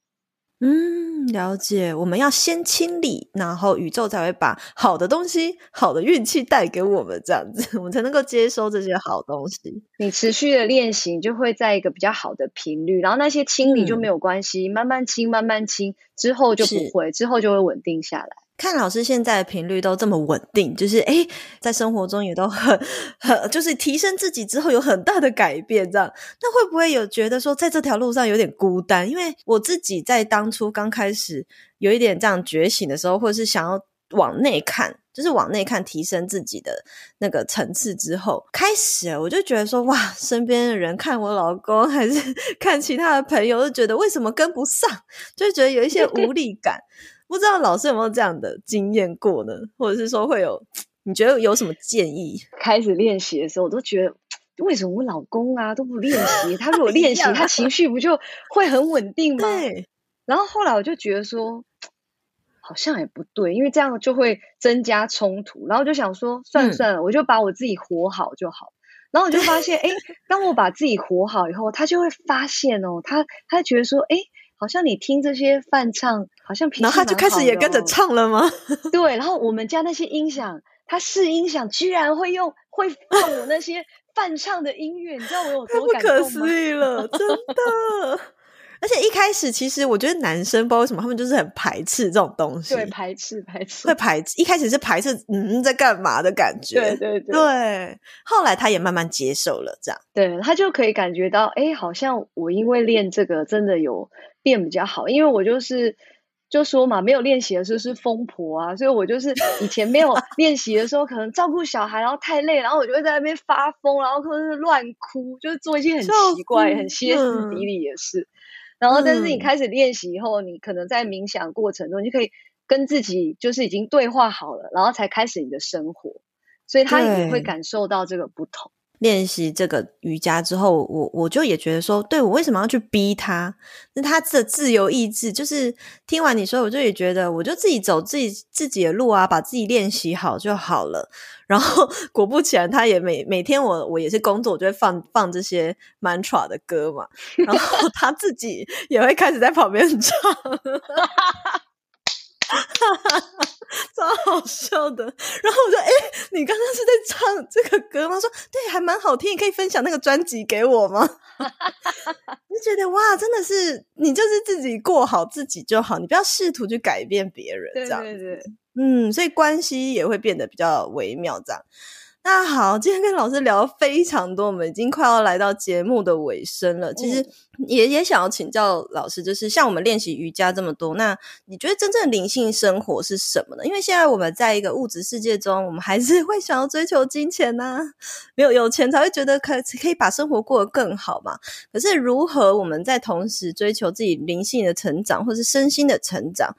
嗯，了解。我们要先清理，然后宇宙才会把好的东西、好的运气带给我们，这样子 我们才能够接收这些好东西。你持续的练习，就会在一个比较好的频率，然后那些清理就没有关系，嗯、慢慢清、慢慢清，之后就不会，之后就会稳定下来。看老师现在的频率都这么稳定，就是诶，在生活中也都很很，就是提升自己之后有很大的改变，这样，那会不会有觉得说在这条路上有点孤单？因为我自己在当初刚开始有一点这样觉醒的时候，或者是想要往内看，就是往内看，提升自己的那个层次之后，开始我就觉得说，哇，身边的人看我老公还是 看其他的朋友，就觉得为什么跟不上，就觉得有一些无力感。不知道老师有没有这样的经验过呢？或者是说会有？你觉得有什么建议？开始练习的时候，我都觉得为什么我老公啊都不练习？他如果 练习，他情绪不就会很稳定吗？对。然后后来我就觉得说，好像也不对，因为这样就会增加冲突。然后就想说，算了算了，嗯、我就把我自己活好就好。然后我就发现，哎，当我把自己活好以后，他就会发现哦，他他觉得说，哎。好像你听这些梵唱，好像然后他就开始也跟着唱了吗？对，然后我们家那些音响，他试音响居然会用会放我那些梵唱的音乐，你知道我有 多感动吗？太不可思议了，真的。而且一开始，其实我觉得男生不知道为什么，他们就是很排斥这种东西，对，排斥排斥，会排斥。一开始是排斥，嗯，在干嘛的感觉，对对对。对，后来他也慢慢接受了，这样，对，他就可以感觉到，哎，好像我因为练这个真的有变比较好，因为我就是。就说嘛，没有练习的时候是疯婆啊，所以我就是以前没有 练习的时候，可能照顾小孩，然后太累，然后我就会在那边发疯，然后或者是乱哭，就是做一些很奇怪、很歇斯底里的事。然后，但是你开始练习以后，你可能在冥想过程中，你就可以跟自己就是已经对话好了，然后才开始你的生活，所以他也会感受到这个不同。练习这个瑜伽之后，我我就也觉得说，对，我为什么要去逼他？那他的自由意志，就是听完你说，我就也觉得，我就自己走自己自己的路啊，把自己练习好就好了。然后果不其然，他也每每天我我也是工作，我就会放放这些 mantra 的歌嘛，然后 他自己也会开始在旁边唱。哈哈哈，超好笑的。然后我说：“哎、欸，你刚刚是在唱这个歌吗？”说：“对，还蛮好听。你可以分享那个专辑给我吗？” 就觉得哇，真的是你就是自己过好自己就好，你不要试图去改变别人，这样。对对对，嗯，所以关系也会变得比较微妙，这样。那好，今天跟老师聊非常多，我们已经快要来到节目的尾声了。其实也也想要请教老师，就是像我们练习瑜伽这么多，那你觉得真正的灵性生活是什么呢？因为现在我们在一个物质世界中，我们还是 会想要追求金钱呐、啊，没有有钱才会觉得可以可以把生活过得更好嘛。可是如何我们在同时追求自己灵性的成长，或是身心的成长？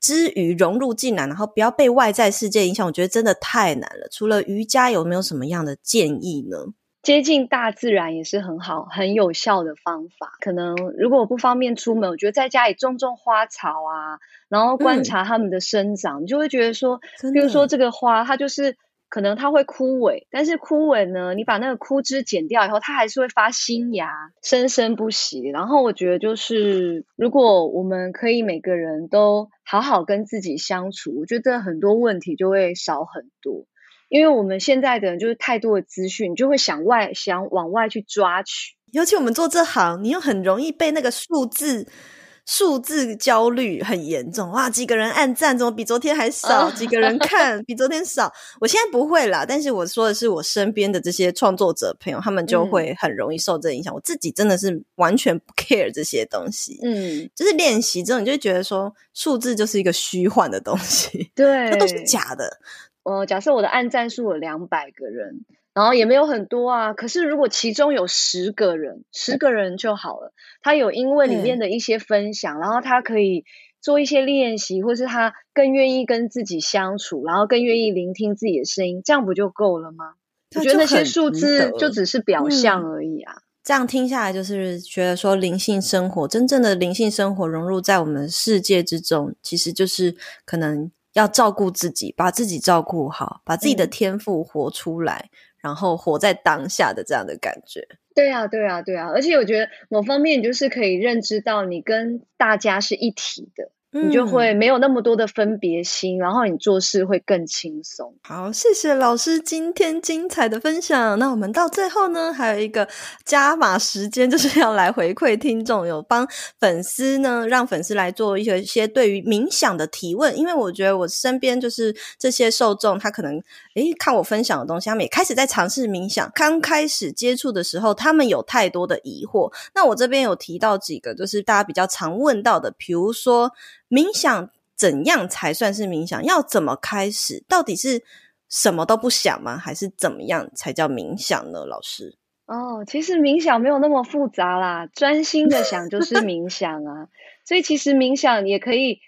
之余融入进来，然后不要被外在世界影响，我觉得真的太难了。除了瑜伽，有没有什么样的建议呢？接近大自然也是很好、很有效的方法。可能如果我不方便出门，我觉得在家里种种花草啊，然后观察它们的生长，嗯、你就会觉得说，比如说这个花，它就是。可能它会枯萎，但是枯萎呢，你把那个枯枝剪掉以后，它还是会发新芽，生生不息。然后我觉得，就是如果我们可以每个人都好好跟自己相处，我觉得很多问题就会少很多。因为我们现在的人就是太多的资讯，就会想外想往外去抓取，尤其我们做这行，你又很容易被那个数字。数字焦虑很严重哇！几个人按赞，怎么比昨天还少？几个人看，比昨天少。我现在不会啦，但是我说的是我身边的这些创作者朋友，他们就会很容易受这影响。嗯、我自己真的是完全不 care 这些东西，嗯，就是练习之后，你就会觉得说数字就是一个虚幻的东西，对，它都是假的。呃，假设我的按赞数有两百个人。然后也没有很多啊，可是如果其中有十个人，十个人就好了。他有因为里面的一些分享，嗯、然后他可以做一些练习，或是他更愿意跟自己相处，然后更愿意聆听自己的声音，这样不就够了吗？我觉得那些数字就只是表象而已啊。嗯、这样听下来，就是觉得说灵性生活，真正的灵性生活融入在我们世界之中，其实就是可能要照顾自己，把自己照顾好，把自己的天赋活出来。嗯然后活在当下的这样的感觉，对啊，对啊，对啊，而且我觉得某方面就是可以认知到你跟大家是一体的。你就会没有那么多的分别心，嗯、然后你做事会更轻松。好，谢谢老师今天精彩的分享。那我们到最后呢，还有一个加码时间，就是要来回馈听众，有帮粉丝呢，让粉丝来做一些一些对于冥想的提问。因为我觉得我身边就是这些受众，他可能诶看我分享的东西，他们也开始在尝试冥想。刚开始接触的时候，他们有太多的疑惑。那我这边有提到几个，就是大家比较常问到的，比如说。冥想怎样才算是冥想？要怎么开始？到底是什么都不想吗？还是怎么样才叫冥想呢？老师？哦，其实冥想没有那么复杂啦，专心的想就是冥 想啊。所以其实冥想也可以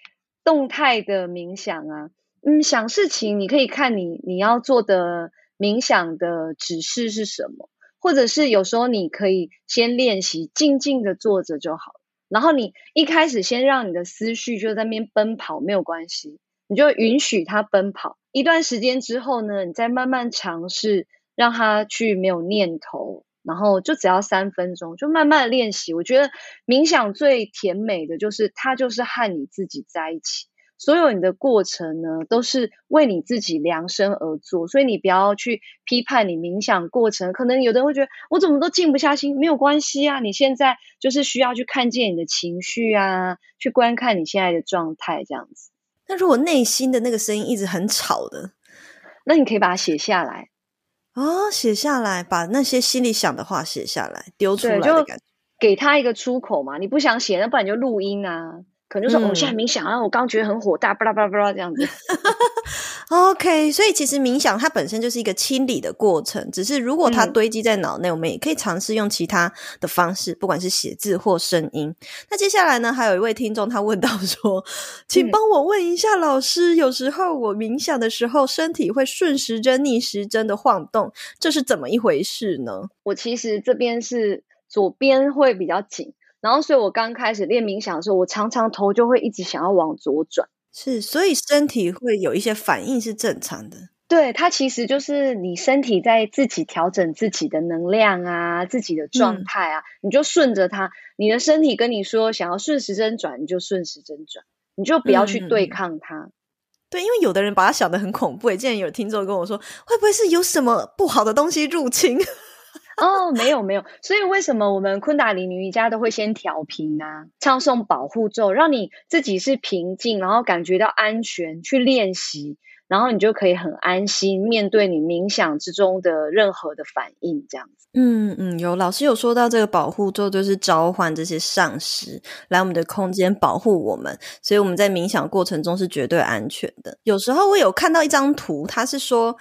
动态的冥想啊。嗯，想事情你可以看你你要做的冥想的指示是什么，或者是有时候你可以先练习静静的坐着就好。然后你一开始先让你的思绪就在那边奔跑，没有关系，你就允许它奔跑。一段时间之后呢，你再慢慢尝试让它去没有念头，然后就只要三分钟，就慢慢的练习。我觉得冥想最甜美的就是它就是和你自己在一起，所有你的过程呢，都是为你自己量身而做，所以你不要去批判你冥想过程。可能有的人会觉得我怎么都静不下心，没有关系啊，你现在就是需要去看见你的情绪啊，去观看你现在的状态这样子。那如果内心的那个声音一直很吵的，那你可以把它写下来。哦，写下来，把那些心里想的话写下来，丢出来的感觉，给他一个出口嘛。你不想写，那不然你就录音啊。可能就说，我、嗯哦、现在冥想啊，我刚觉得很火大，巴拉巴拉巴拉这样子。OK，所以其实冥想它本身就是一个清理的过程，只是如果它堆积在脑内，嗯、我们也可以尝试用其他的方式，不管是写字或声音。那接下来呢，还有一位听众他问到说，请帮我问一下老师，嗯、有时候我冥想的时候，身体会顺时针逆时针的晃动，这是怎么一回事呢？我其实这边是左边会比较紧。然后，所以我刚开始练冥想的时候，我常常头就会一直想要往左转。是，所以身体会有一些反应是正常的。对，它其实就是你身体在自己调整自己的能量啊，自己的状态啊，嗯、你就顺着它。你的身体跟你说想要顺时针转，你就顺时针转，你就不要去对抗它。嗯、对，因为有的人把它想的很恐怖。竟然有听众跟我说，会不会是有什么不好的东西入侵？哦，没有没有，所以为什么我们昆达里尼瑜伽都会先调频啊？唱诵保护咒，让你自己是平静，然后感觉到安全去练习，然后你就可以很安心面对你冥想之中的任何的反应，这样子。嗯嗯，有老师有说到这个保护咒，就是召唤这些上师来我们的空间保护我们，所以我们在冥想过程中是绝对安全的。有时候我有看到一张图，它是说。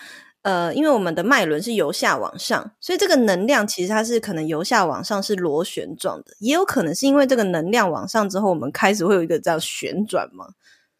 呃，因为我们的脉轮是由下往上，所以这个能量其实它是可能由下往上是螺旋状的，也有可能是因为这个能量往上之后，我们开始会有一个这样旋转嘛？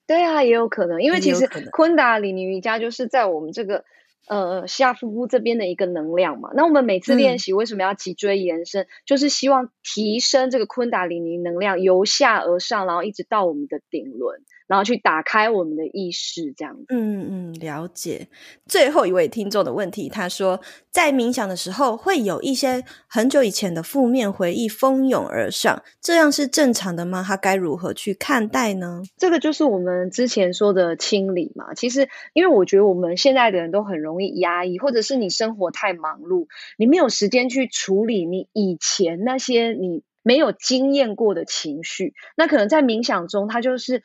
对啊，也有可能，因为其实昆达里尼瑜伽就是在我们这个呃下腹部这边的一个能量嘛。那我们每次练习为什么要脊椎延伸？嗯、就是希望提升这个昆达里尼能量由下而上，然后一直到我们的顶轮。然后去打开我们的意识，这样子。嗯嗯，了解。最后一位听众的问题，他说，在冥想的时候，会有一些很久以前的负面回忆蜂拥而上，这样是正常的吗？他该如何去看待呢？这个就是我们之前说的清理嘛。其实，因为我觉得我们现在的人都很容易压抑，或者是你生活太忙碌，你没有时间去处理你以前那些你没有经验过的情绪。那可能在冥想中，它就是。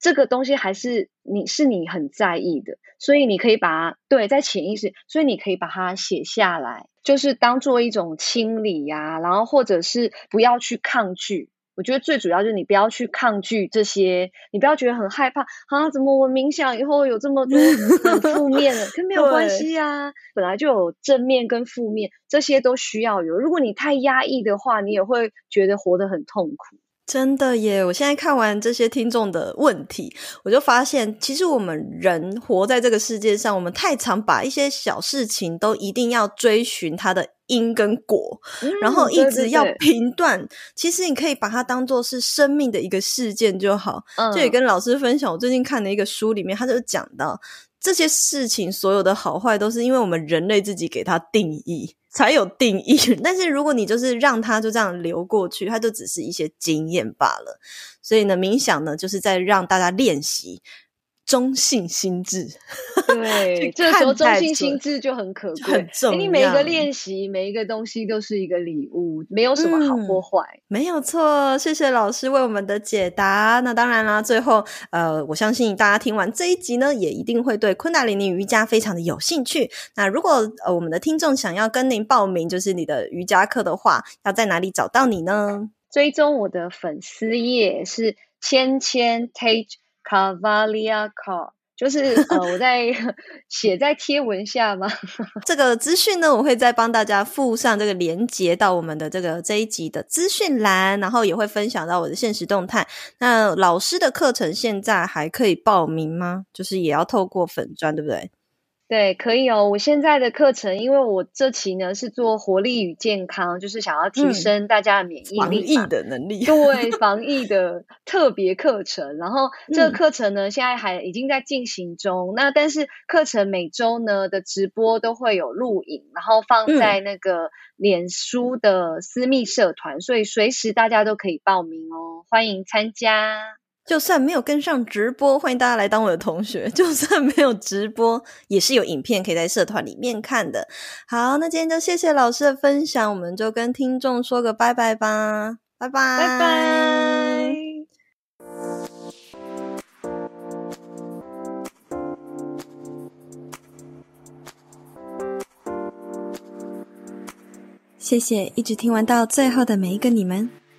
这个东西还是你是你很在意的，所以你可以把它对在潜意识，所以你可以把它写下来，就是当做一种清理呀、啊，然后或者是不要去抗拒。我觉得最主要就是你不要去抗拒这些，你不要觉得很害怕啊，怎么我冥想以后有这么多很负面的？跟没有关系啊，本来就有正面跟负面，这些都需要有。如果你太压抑的话，你也会觉得活得很痛苦。真的耶！我现在看完这些听众的问题，我就发现，其实我们人活在这个世界上，我们太常把一些小事情都一定要追寻它的因跟果，嗯、然后一直要评断。对对对，其实你可以把它当做是生命的一个事件就好。嗯、就也跟老师分享，我最近看的一个书里面，他就讲到这些事情所有的好坏，都是因为我们人类自己给它定义。才有定义，但是如果你就是让它就这样流过去，它就只是一些经验罢了。所以呢，冥想呢，就是在让大家练习。中性心智，对，这时候中性心智就很可贵，很重要。你每一个练习，每一个东西都是一个礼物，没有什么好或坏。嗯，没有错。谢谢老师为我们的解答。那当然啦，最后，呃，我相信大家听完这一集呢，也一定会对昆达里尼瑜伽非常的有兴趣。那如果呃我们的听众想要跟您报名，就是你的瑜伽课的话，要在哪里找到你呢？追踪我的粉丝页是芊芊 Tage Kavalia Car，就是呃，我在 写在贴文下嘛？这个资讯呢，我会再帮大家附上这个连接到我们的这个这一集的资讯栏，然后也会分享到我的现实动态。那老师的课程现在还可以报名吗？就是也要透过粉钻，对不对？对，可以哦。我现在的课程，因为我这期呢是做活力与健康，就是想要提升大家的免疫力、防疫的能力。对，防疫的 特别课程。然后 这个课程呢，现在还已经在进行中。那但是课程每周呢的直播都会有录影，然后放在那个脸书的私密社团，所以随时大家都可以报名哦，欢迎参加。就算没有跟上直播，欢迎大家来当我的同学。就算没有直播，也是有影片可以在社团里面看的。好，那今天就谢谢老师的分享，我们就跟听众说个拜拜吧，拜拜，拜拜。谢谢一直听完到最后的每一个你们。